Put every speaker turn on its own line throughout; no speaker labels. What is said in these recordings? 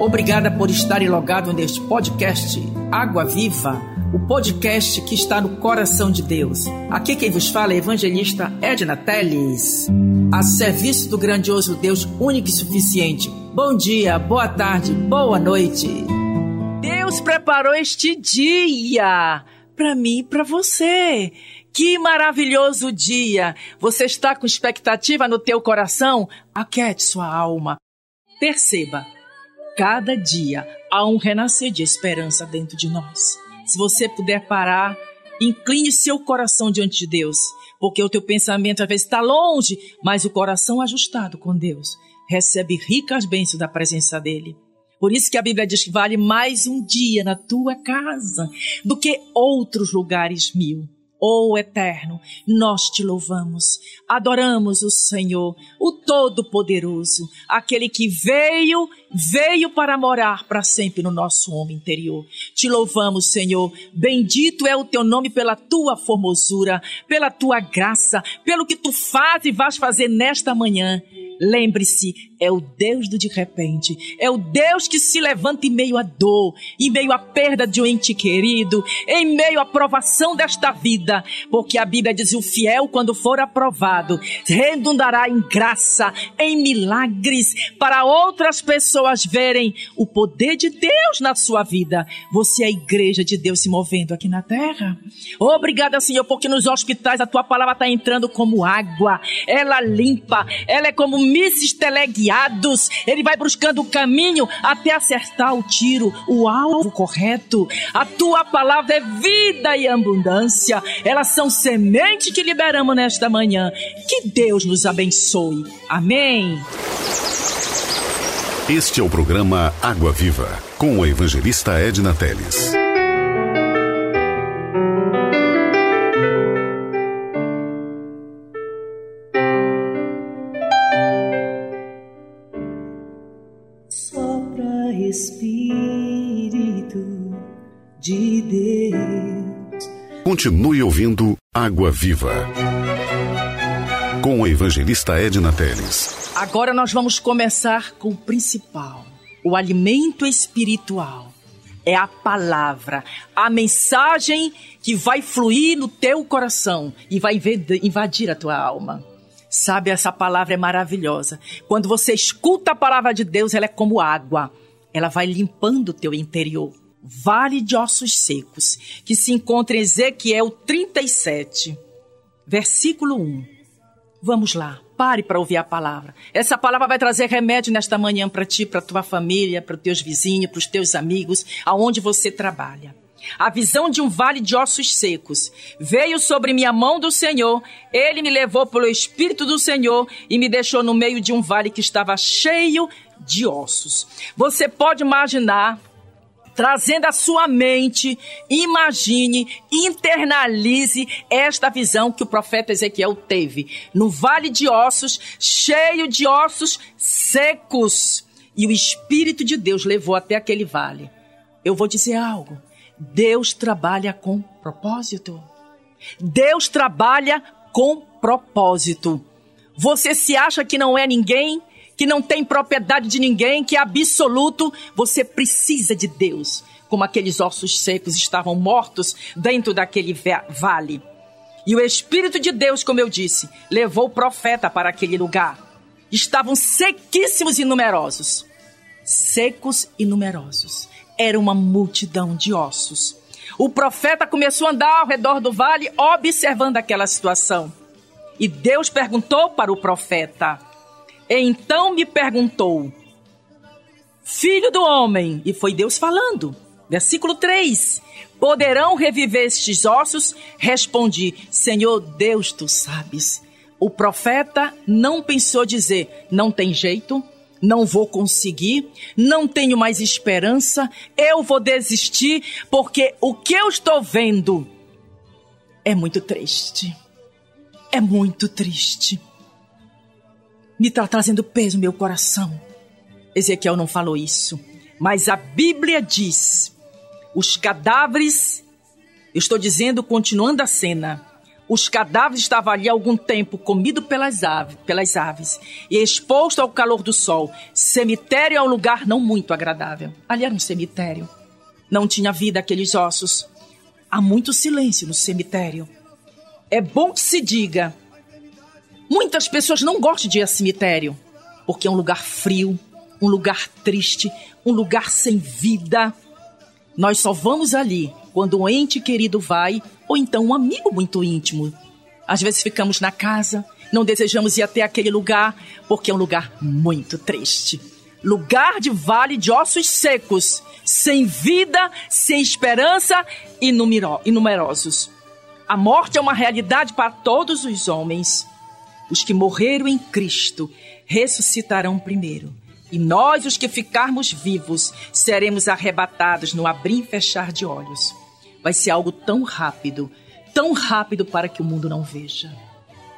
Obrigada por estar logado neste podcast Água Viva, o podcast que está no coração de Deus. Aqui quem vos fala é a evangelista Edna Teles, a serviço do grandioso Deus único e suficiente. Bom dia, boa tarde, boa noite. Deus preparou este dia para mim e para você. Que maravilhoso dia! Você está com expectativa no teu coração? Aquete sua alma. Perceba, cada dia há um renascer de esperança dentro de nós. Se você puder parar, incline seu coração diante de Deus, porque o teu pensamento às vezes está longe, mas o coração ajustado com Deus recebe ricas bênçãos da presença dele. Por isso que a Bíblia diz que vale mais um dia na tua casa do que outros lugares mil. Oh Eterno, nós te louvamos, adoramos o Senhor, o Todo-Poderoso, aquele que veio, veio para morar para sempre no nosso homem interior. Te louvamos, Senhor, bendito é o teu nome pela tua formosura, pela tua graça, pelo que tu fazes e vais fazer nesta manhã. Lembre-se, é o Deus do de repente, é o Deus que se levanta em meio à dor, em meio à perda de um ente querido, em meio à provação desta vida, porque a Bíblia diz: o fiel, quando for aprovado, redundará em graça, em milagres, para outras pessoas verem o poder de Deus na sua vida. Você é a igreja de Deus se movendo aqui na terra. Obrigada, Senhor, porque nos hospitais a tua palavra está entrando como água, ela limpa, ela é como mísseis teleguiados. Ele vai buscando o caminho até acertar o tiro, o alvo correto. A tua palavra é vida e abundância. Elas são semente que liberamos nesta manhã. Que Deus nos abençoe. Amém.
Este é o programa Água Viva, com a evangelista Edna Teles.
De Deus.
Continue ouvindo Água Viva. Com a evangelista Edna Teles.
Agora nós vamos começar com o principal: o alimento espiritual. É a palavra, a mensagem que vai fluir no teu coração e vai invadir a tua alma. Sabe, essa palavra é maravilhosa. Quando você escuta a palavra de Deus, ela é como água. Ela vai limpando o teu interior. Vale de Ossos Secos, que se encontra em Ezequiel 37, versículo 1. Vamos lá, pare para ouvir a palavra. Essa palavra vai trazer remédio nesta manhã para ti, para tua família, para os teus vizinhos, para os teus amigos, aonde você trabalha. A visão de um vale de ossos secos veio sobre minha mão do Senhor. Ele me levou pelo Espírito do Senhor e me deixou no meio de um vale que estava cheio de ossos. Você pode imaginar trazendo a sua mente, imagine, internalize esta visão que o profeta Ezequiel teve. No vale de ossos, cheio de ossos secos. E o Espírito de Deus levou até aquele vale. Eu vou dizer algo. Deus trabalha com propósito. Deus trabalha com propósito. Você se acha que não é ninguém? Que não tem propriedade de ninguém, que é absoluto, você precisa de Deus. Como aqueles ossos secos estavam mortos dentro daquele vale. E o Espírito de Deus, como eu disse, levou o profeta para aquele lugar. Estavam sequíssimos e numerosos. Secos e numerosos. Era uma multidão de ossos. O profeta começou a andar ao redor do vale, observando aquela situação. E Deus perguntou para o profeta: então me perguntou, Filho do homem, e foi Deus falando. Versículo 3: Poderão reviver estes ossos? Respondi, Senhor Deus, tu sabes. O profeta não pensou dizer, não tem jeito, não vou conseguir, não tenho mais esperança, eu vou desistir, porque o que eu estou vendo é muito triste. É muito triste me está trazendo peso no meu coração. Ezequiel não falou isso, mas a Bíblia diz: os cadáveres, eu estou dizendo, continuando a cena, Os cadáveres estavam ali algum tempo, comido pelas aves, pelas aves e exposto ao calor do sol. Cemitério é um lugar não muito agradável. Ali era um cemitério. Não tinha vida aqueles ossos. Há muito silêncio no cemitério. É bom que se diga. Muitas pessoas não gostam de ir a cemitério, porque é um lugar frio, um lugar triste, um lugar sem vida. Nós só vamos ali quando um ente querido vai, ou então um amigo muito íntimo. Às vezes ficamos na casa, não desejamos ir até aquele lugar, porque é um lugar muito triste. Lugar de vale de ossos secos, sem vida, sem esperança e numerosos. A morte é uma realidade para todos os homens. Os que morreram em Cristo ressuscitarão primeiro. E nós, os que ficarmos vivos, seremos arrebatados no abrir e fechar de olhos vai ser algo tão rápido, tão rápido para que o mundo não veja.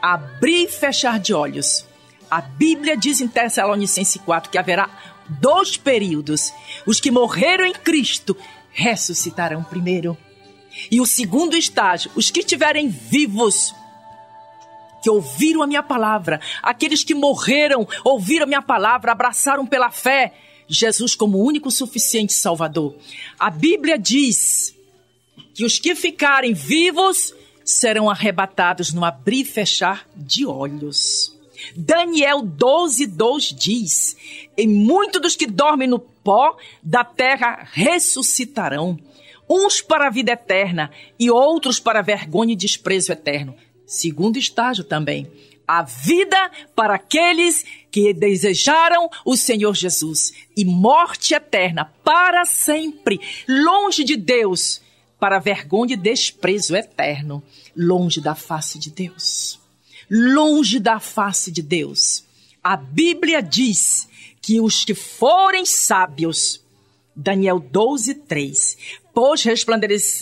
Abrir e fechar de olhos. A Bíblia diz em Tessalonicenses 4 que haverá dois períodos. Os que morreram em Cristo ressuscitarão primeiro. E o segundo estágio, os que estiverem vivos, que ouviram a minha palavra, aqueles que morreram, ouviram a minha palavra, abraçaram pela fé Jesus como único suficiente Salvador. A Bíblia diz que os que ficarem vivos serão arrebatados no abrir e fechar de olhos. Daniel 12, 2 diz: E muitos dos que dormem no pó da terra ressuscitarão, uns para a vida eterna e outros para vergonha e desprezo eterno. Segundo estágio também, a vida para aqueles que desejaram o Senhor Jesus e morte eterna para sempre, longe de Deus para vergonha e desprezo eterno, longe da face de Deus. Longe da face de Deus. A Bíblia diz que os que forem sábios, Daniel 12, 3, pois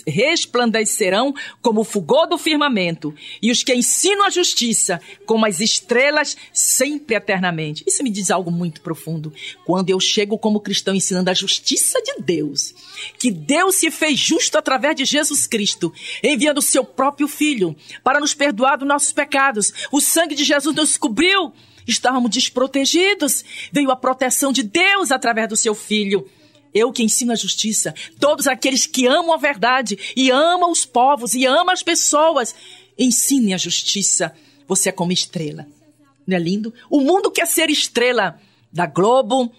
resplandecerão como o fulgor do firmamento, e os que ensinam a justiça como as estrelas sempre eternamente. Isso me diz algo muito profundo. Quando eu chego como cristão ensinando a justiça de Deus, que Deus se fez justo através de Jesus Cristo, enviando o seu próprio filho para nos perdoar dos nossos pecados. O sangue de Jesus nos cobriu. Estávamos desprotegidos. Veio a proteção de Deus através do seu filho. Eu que ensino a justiça, todos aqueles que amam a verdade e amam os povos e amam as pessoas, ensine a justiça. Você é como estrela. Não é lindo? O mundo quer ser estrela da Globo,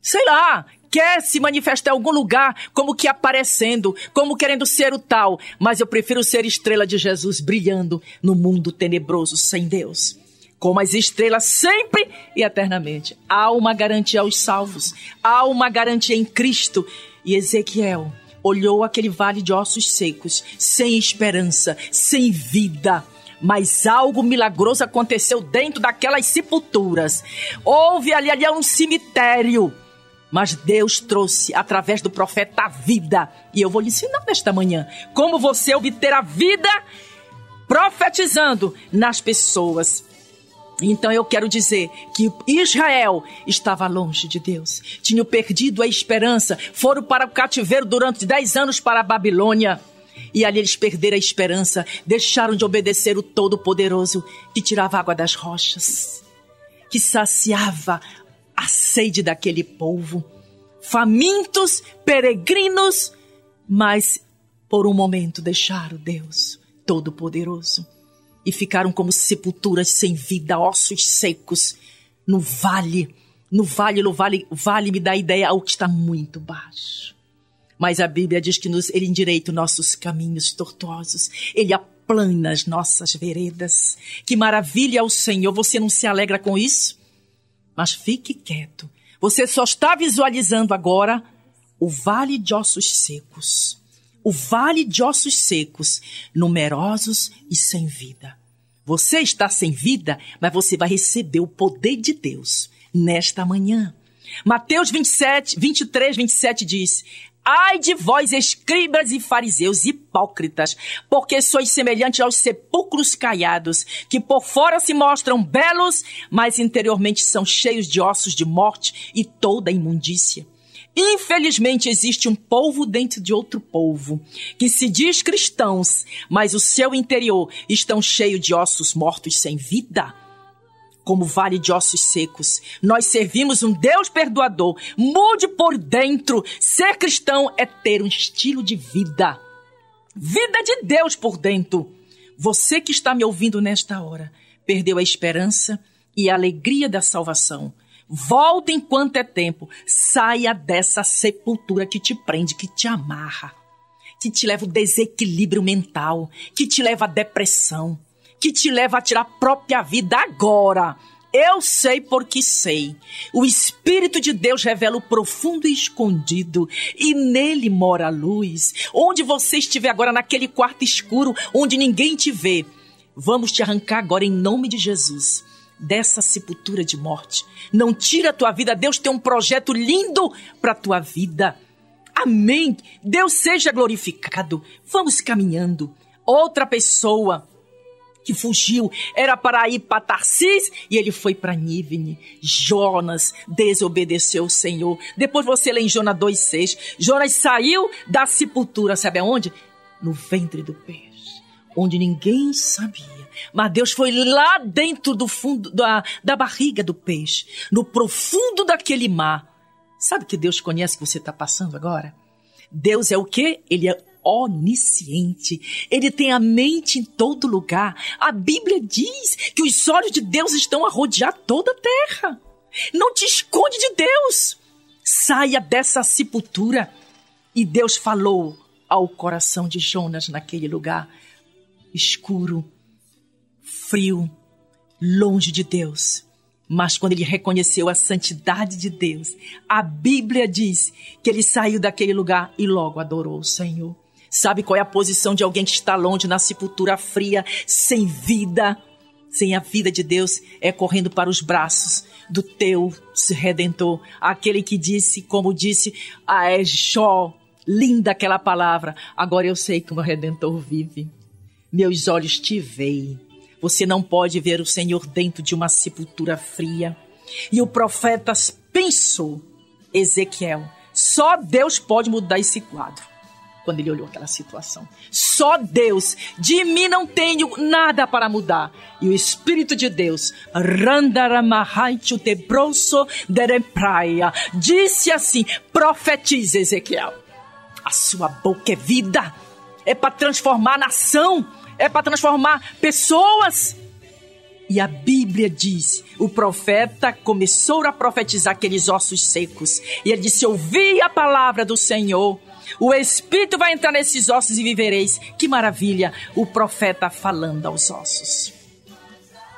sei lá, quer se manifestar em algum lugar como que aparecendo, como querendo ser o tal, mas eu prefiro ser estrela de Jesus brilhando no mundo tenebroso sem Deus como as estrelas sempre e eternamente. Há uma garantia aos salvos, há uma garantia em Cristo. E Ezequiel olhou aquele vale de ossos secos, sem esperança, sem vida. Mas algo milagroso aconteceu dentro daquelas sepulturas. Houve ali, ali um cemitério. Mas Deus trouxe através do profeta a vida. E eu vou lhe ensinar nesta manhã como você obter a vida profetizando nas pessoas. Então eu quero dizer que Israel estava longe de Deus, tinha perdido a esperança, foram para o cativeiro durante dez anos para a Babilônia. E ali eles perderam a esperança, deixaram de obedecer o Todo-Poderoso que tirava água das rochas, que saciava a sede daquele povo. Famintos, peregrinos, mas por um momento deixaram Deus Todo-Poderoso e ficaram como sepulturas sem vida, ossos secos, no vale. No vale, no vale, vale me dá ideia ao que está muito baixo. Mas a Bíblia diz que nos, ele endireita nossos caminhos tortuosos, ele aplana as nossas veredas. Que maravilha é o Senhor, você não se alegra com isso? Mas fique quieto, você só está visualizando agora o vale de ossos secos o vale de ossos secos, numerosos e sem vida. Você está sem vida, mas você vai receber o poder de Deus nesta manhã. Mateus 27, 23, 27 diz: Ai de vós, escribas e fariseus hipócritas, porque sois semelhantes aos sepulcros caiados, que por fora se mostram belos, mas interiormente são cheios de ossos de morte e toda imundícia. Infelizmente, existe um povo dentro de outro povo que se diz cristãos, mas o seu interior estão cheio de ossos mortos sem vida. Como vale de ossos secos, nós servimos um Deus perdoador. Mude por dentro. Ser cristão é ter um estilo de vida. Vida de Deus por dentro. Você que está me ouvindo nesta hora, perdeu a esperança e a alegria da salvação Volta enquanto é tempo. Saia dessa sepultura que te prende, que te amarra, que te leva ao desequilíbrio mental, que te leva à depressão, que te leva a tirar a própria vida agora. Eu sei porque sei. O Espírito de Deus revela o profundo e escondido, e nele mora a luz. Onde você estiver agora, naquele quarto escuro, onde ninguém te vê, vamos te arrancar agora em nome de Jesus dessa sepultura de morte. Não tira a tua vida, Deus tem um projeto lindo para a tua vida. Amém. Deus seja glorificado. Vamos caminhando. Outra pessoa que fugiu era para ir para Tarsis e ele foi para Nívene. Jonas desobedeceu o Senhor. Depois você lê em Jonas 2,6. Jonas saiu da sepultura, sabe aonde? No ventre do peixe, onde ninguém sabia mas Deus foi lá dentro do fundo da, da barriga do peixe, no profundo daquele mar. Sabe que Deus conhece que você está passando agora? Deus é o quê? Ele é onisciente. Ele tem a mente em todo lugar. A Bíblia diz que os olhos de Deus estão a rodear toda a terra. Não te esconde de Deus. Saia dessa sepultura. E Deus falou ao coração de Jonas naquele lugar escuro frio, longe de Deus. Mas quando ele reconheceu a santidade de Deus, a Bíblia diz que ele saiu daquele lugar e logo adorou o Senhor. Sabe qual é a posição de alguém que está longe na sepultura fria, sem vida, sem a vida de Deus? É correndo para os braços do teu redentor, aquele que disse, como disse, ah, é Jó, linda aquela palavra. Agora eu sei que o meu redentor vive. Meus olhos te veem você não pode ver o Senhor dentro de uma sepultura fria. E o profeta pensou, Ezequiel, só Deus pode mudar esse quadro. Quando ele olhou aquela situação, só Deus, de mim não tenho nada para mudar. E o Espírito de Deus, disse assim: profetize Ezequiel. A sua boca é vida, é para transformar a nação é para transformar pessoas. E a Bíblia diz: o profeta começou a profetizar aqueles ossos secos. E ele disse: Ouvi a palavra do Senhor. O Espírito vai entrar nesses ossos e vivereis. Que maravilha! O profeta falando aos ossos.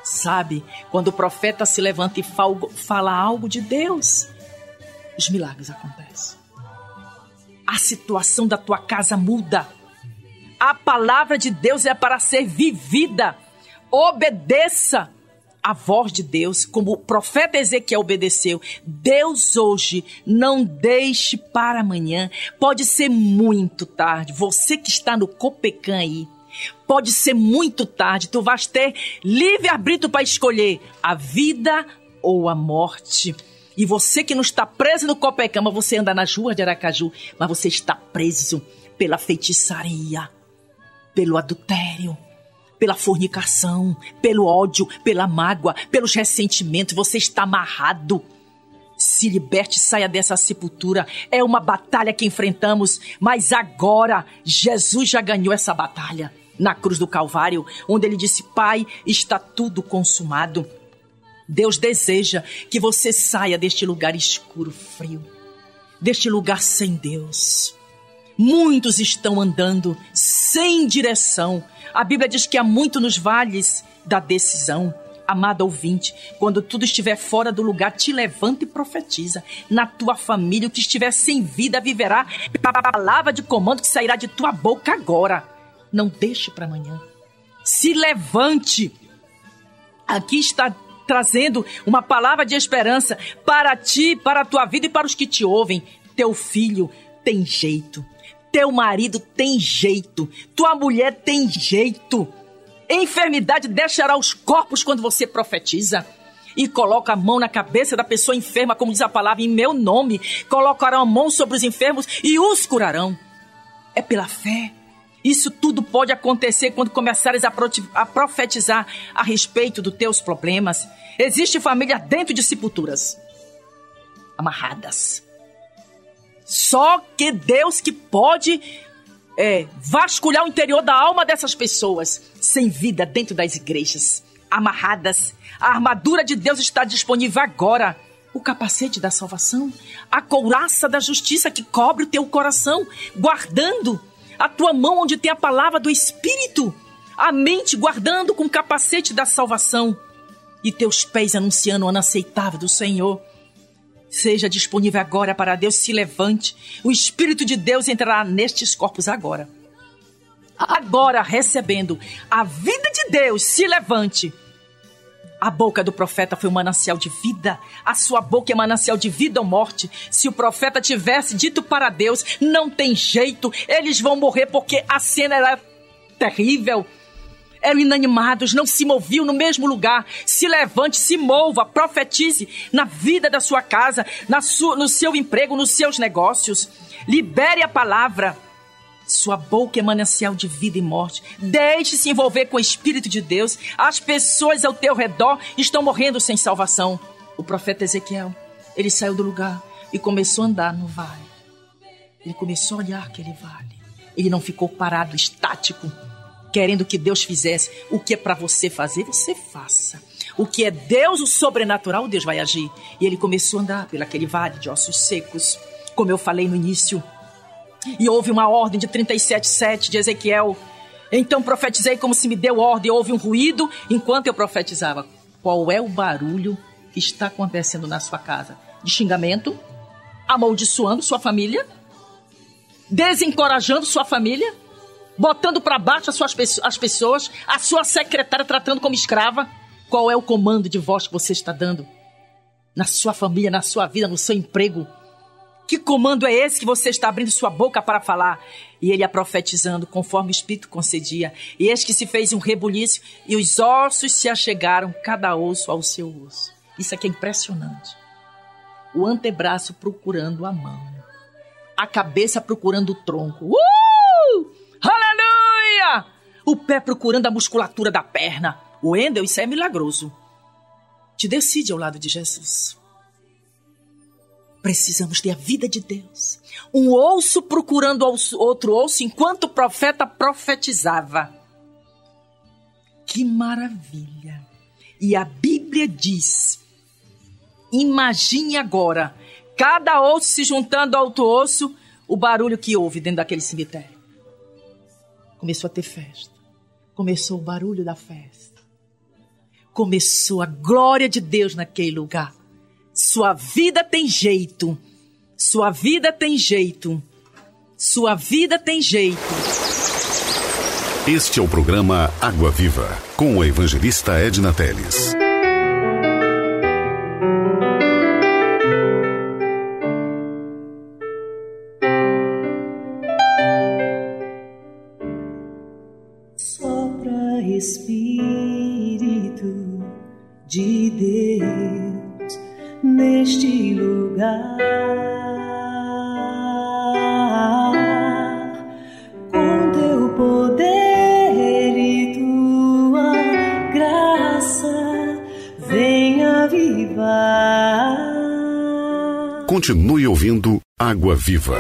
Sabe, quando o profeta se levanta e fala algo de Deus, os milagres acontecem. A situação da tua casa muda. A palavra de Deus é para ser vivida. Obedeça a voz de Deus, como o profeta Ezequiel obedeceu. Deus hoje não deixe para amanhã. Pode ser muito tarde. Você que está no Copecan aí, pode ser muito tarde. Tu vais ter livre arbítrio para escolher a vida ou a morte. E você que não está preso no Copecan, mas você anda nas ruas de Aracaju, mas você está preso pela feitiçaria pelo adultério, pela fornicação, pelo ódio, pela mágoa, pelos ressentimentos. Você está amarrado. Se liberte, saia dessa sepultura. É uma batalha que enfrentamos, mas agora Jesus já ganhou essa batalha na cruz do Calvário, onde ele disse: Pai, está tudo consumado. Deus deseja que você saia deste lugar escuro, frio, deste lugar sem Deus. Muitos estão andando sem direção. A Bíblia diz que há muito nos vales da decisão. Amado ouvinte, quando tudo estiver fora do lugar, te levanta e profetiza. Na tua família, o que estiver sem vida viverá a palavra de comando que sairá de tua boca agora. Não deixe para amanhã. Se levante. Aqui está trazendo uma palavra de esperança para ti, para a tua vida e para os que te ouvem. Teu filho tem jeito. Teu marido tem jeito. Tua mulher tem jeito. Enfermidade deixará os corpos quando você profetiza. e coloca a mão na cabeça da pessoa enferma, como diz a palavra, em meu nome. Colocarão a mão sobre os enfermos e os curarão. É pela fé. Isso tudo pode acontecer quando começares a profetizar a respeito dos teus problemas. Existe família dentro de sepulturas, amarradas. Só que Deus que pode é, vasculhar o interior da alma dessas pessoas sem vida dentro das igrejas, amarradas. A armadura de Deus está disponível agora. O capacete da salvação, a couraça da justiça que cobre o teu coração, guardando a tua mão onde tem a palavra do Espírito, a mente guardando com o capacete da salvação e teus pés anunciando o ano aceitável do Senhor. Seja disponível agora para Deus, se levante. O Espírito de Deus entrará nestes corpos agora. Agora, recebendo a vida de Deus, se levante. A boca do profeta foi um manancial de vida. A sua boca é manancial de vida ou morte. Se o profeta tivesse dito para Deus, não tem jeito, eles vão morrer porque a cena era terrível eram inanimados, não se moviam no mesmo lugar. Se levante, se mova, profetize na vida da sua casa, na sua, no seu emprego, nos seus negócios. Libere a palavra. Sua boca é manancial de vida e morte. Deixe se envolver com o Espírito de Deus. As pessoas ao teu redor estão morrendo sem salvação. O profeta Ezequiel, ele saiu do lugar e começou a andar no vale. Ele começou a olhar aquele vale. Ele não ficou parado, estático querendo que Deus fizesse. O que é para você fazer, você faça. O que é Deus, o sobrenatural, Deus vai agir. E ele começou a andar pelaquele vale de ossos secos, como eu falei no início. E houve uma ordem de 37,7 de Ezequiel. Então profetizei como se me deu ordem. Houve um ruído enquanto eu profetizava. Qual é o barulho que está acontecendo na sua casa? De xingamento? Amaldiçoando sua família? Desencorajando sua família? Botando para baixo as, suas, as pessoas, a sua secretária tratando como escrava. Qual é o comando de voz que você está dando? Na sua família, na sua vida, no seu emprego. Que comando é esse que você está abrindo sua boca para falar? E ele ia profetizando conforme o Espírito concedia. E eis que se fez um rebuliço e os ossos se achegaram, cada osso ao seu osso. Isso aqui é impressionante. O antebraço procurando a mão. A cabeça procurando o tronco. Uh! O pé procurando a musculatura da perna. O Endel, isso é milagroso. Te decide ao lado de Jesus. Precisamos ter a vida de Deus. Um osso procurando outro osso enquanto o profeta profetizava. Que maravilha! E a Bíblia diz: imagine agora, cada osso se juntando ao outro osso, o barulho que houve dentro daquele cemitério. Começou a ter festa. Começou o barulho da festa. Começou a glória de Deus naquele lugar. Sua vida tem jeito. Sua vida tem jeito. Sua vida tem jeito.
Este é o programa Água Viva, com o evangelista Edna Teles. Viva.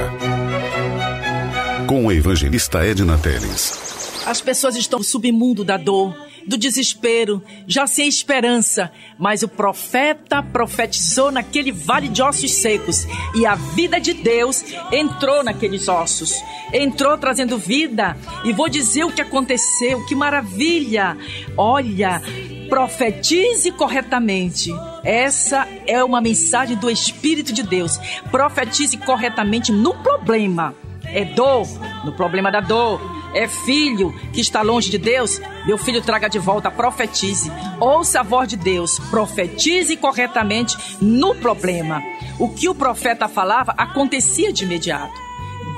Com a evangelista Edna Teles.
As pessoas estão no submundo da dor, do desespero, já sem esperança. Mas o profeta profetizou naquele vale de ossos secos. E a vida de Deus entrou naqueles ossos. Entrou trazendo vida. E vou dizer o que aconteceu. Que maravilha! Olha, profetize corretamente. Essa é uma mensagem do Espírito de Deus. Profetize corretamente no problema. É dor, no problema da dor. É filho que está longe de Deus, meu filho traga de volta, profetize. Ouça a voz de Deus, profetize corretamente no problema. O que o profeta falava acontecia de imediato.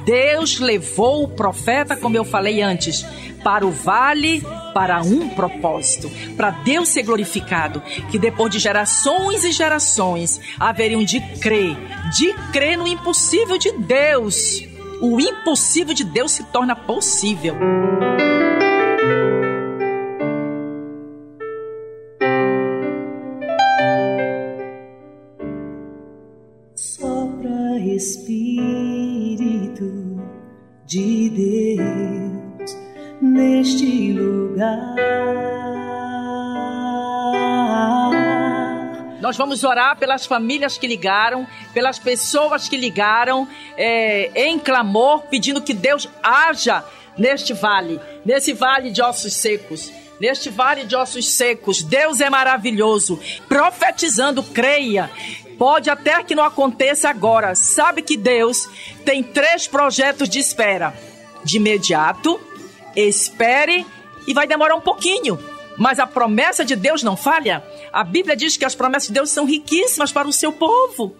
Deus levou o profeta, como eu falei antes, para o vale para um propósito, para Deus ser glorificado, que depois de gerações e gerações haveriam de crer, de crer no impossível de Deus. O impossível de Deus se torna possível. Vamos orar pelas famílias que ligaram, pelas pessoas que ligaram é, em clamor, pedindo que Deus haja neste vale, nesse vale de ossos secos. Neste vale de ossos secos, Deus é maravilhoso. Profetizando, creia. Pode até que não aconteça agora. Sabe que Deus tem três projetos de espera: de imediato, espere e vai demorar um pouquinho. Mas a promessa de Deus não falha. A Bíblia diz que as promessas de Deus são riquíssimas para o seu povo.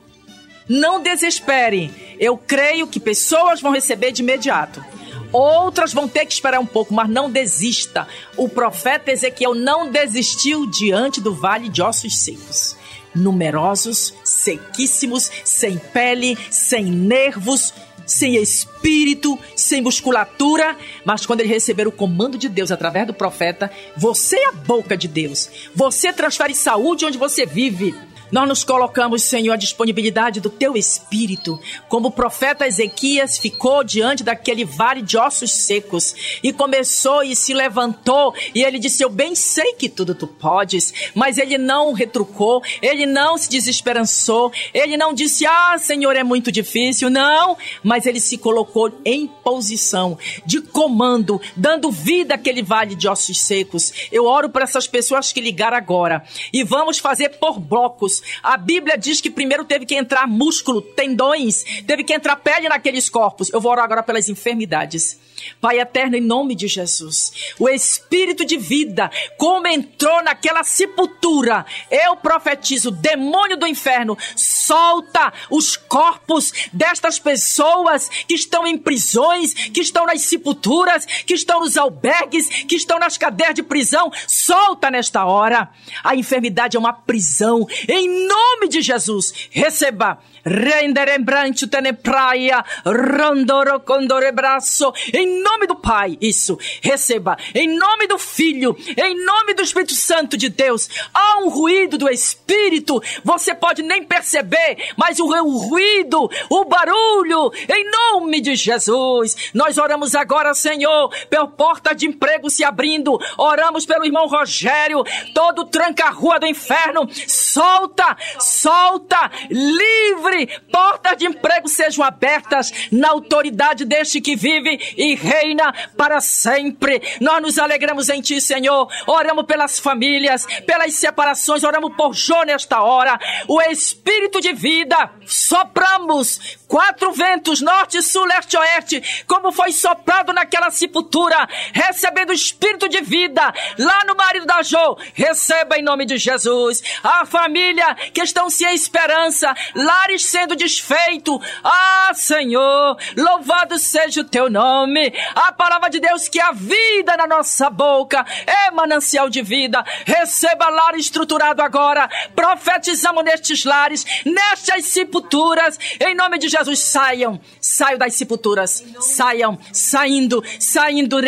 Não desespere. Eu creio que pessoas vão receber de imediato. Outras vão ter que esperar um pouco, mas não desista. O profeta Ezequiel não desistiu diante do vale de ossos secos. Numerosos, sequíssimos, sem pele, sem nervos, sem espírito, sem musculatura, mas quando ele receber o comando de Deus através do profeta, você é a boca de Deus. Você transfere saúde onde você vive. Nós nos colocamos, Senhor, à disponibilidade do teu espírito, como o profeta Ezequias ficou diante daquele vale de ossos secos e começou e se levantou e ele disse: Eu bem sei que tudo tu podes, mas ele não retrucou, ele não se desesperançou, ele não disse: Ah, Senhor, é muito difícil, não, mas ele se colocou em posição de comando, dando vida àquele vale de ossos secos. Eu oro por essas pessoas que ligaram agora. E vamos fazer por blocos a Bíblia diz que primeiro teve que entrar músculo, tendões, teve que entrar pele naqueles corpos. Eu vou orar agora pelas enfermidades. Pai eterno, em nome de Jesus, o espírito de vida, como entrou naquela sepultura, eu profetizo: demônio do inferno, solta os corpos destas pessoas que estão em prisões, que estão nas sepulturas, que estão nos albergues, que estão nas cadeias de prisão, solta nesta hora. A enfermidade é uma prisão, em nome de Jesus, receba Renderembrante tene praia, rondoro condore braço, em nome do Pai, isso, receba, em nome do Filho, em nome do Espírito Santo de Deus, há um ruído do Espírito, você pode nem perceber, mas o, o ruído, o barulho, em nome de Jesus, nós oramos agora, Senhor, pela porta de emprego se abrindo, oramos pelo irmão Rogério, todo tranca-rua do inferno, solta, solta, livre, portas de emprego sejam abertas na autoridade deste que vive e reina para sempre. Nós nos alegramos em Ti, Senhor. Oramos pelas famílias, pelas separações, oramos por Jô nesta hora. O Espírito de vida, sopramos quatro ventos, norte, sul, leste, oeste, como foi soprado naquela sepultura, recebendo o Espírito de vida lá no marido da Jô. Receba em nome de Jesus. A família que estão sem esperança, lares sendo desfeito. Ah, Senhor, louvado seja o teu nome. A palavra de Deus que a vida na nossa boca é manancial de vida. Receba lar estruturado agora. Profetizamos nestes lares, nestas sepulturas. Em nome de Jesus, saiam. Saiam das sepulturas. Saiam, saindo, saindo.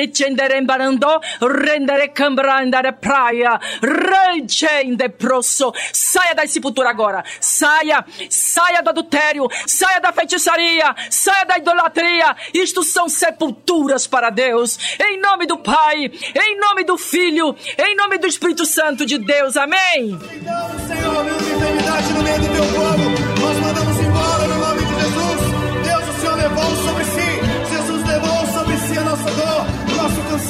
Praia. Saia das sepulturas agora. Saia, saia do adultério, saia da feitiçaria, saia da idolatria. Isto são sepulturas para Deus. Em nome do Pai, em nome do Filho, em nome do Espírito Santo de Deus. Amém.
Então, Senhor, meu enfermidade no meio do teu povo,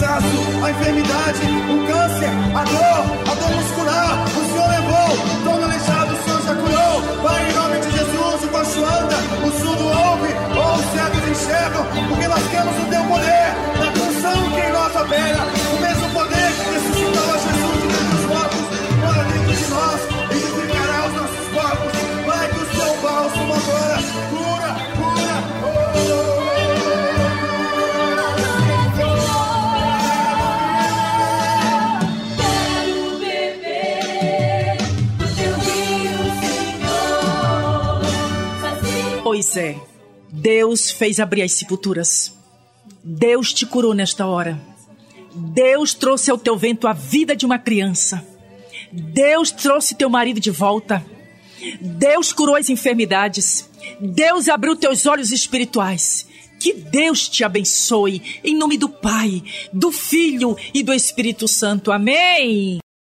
cansaço, a enfermidade, o câncer, a dor, a dor muscular. O Senhor levou, todo aleijado, o Senhor já curou. Pai, em nome de Jesus, o coxo anda, o surdo ouve, ou os cegos enxergam, porque nós temos o teu poder, na função que em nós opera,
É, Deus fez abrir as sepulturas. Deus te curou nesta hora. Deus trouxe ao teu vento a vida de uma criança. Deus trouxe teu marido de volta. Deus curou as enfermidades. Deus abriu teus olhos espirituais. Que Deus te abençoe, em nome do Pai, do Filho e do Espírito Santo. Amém.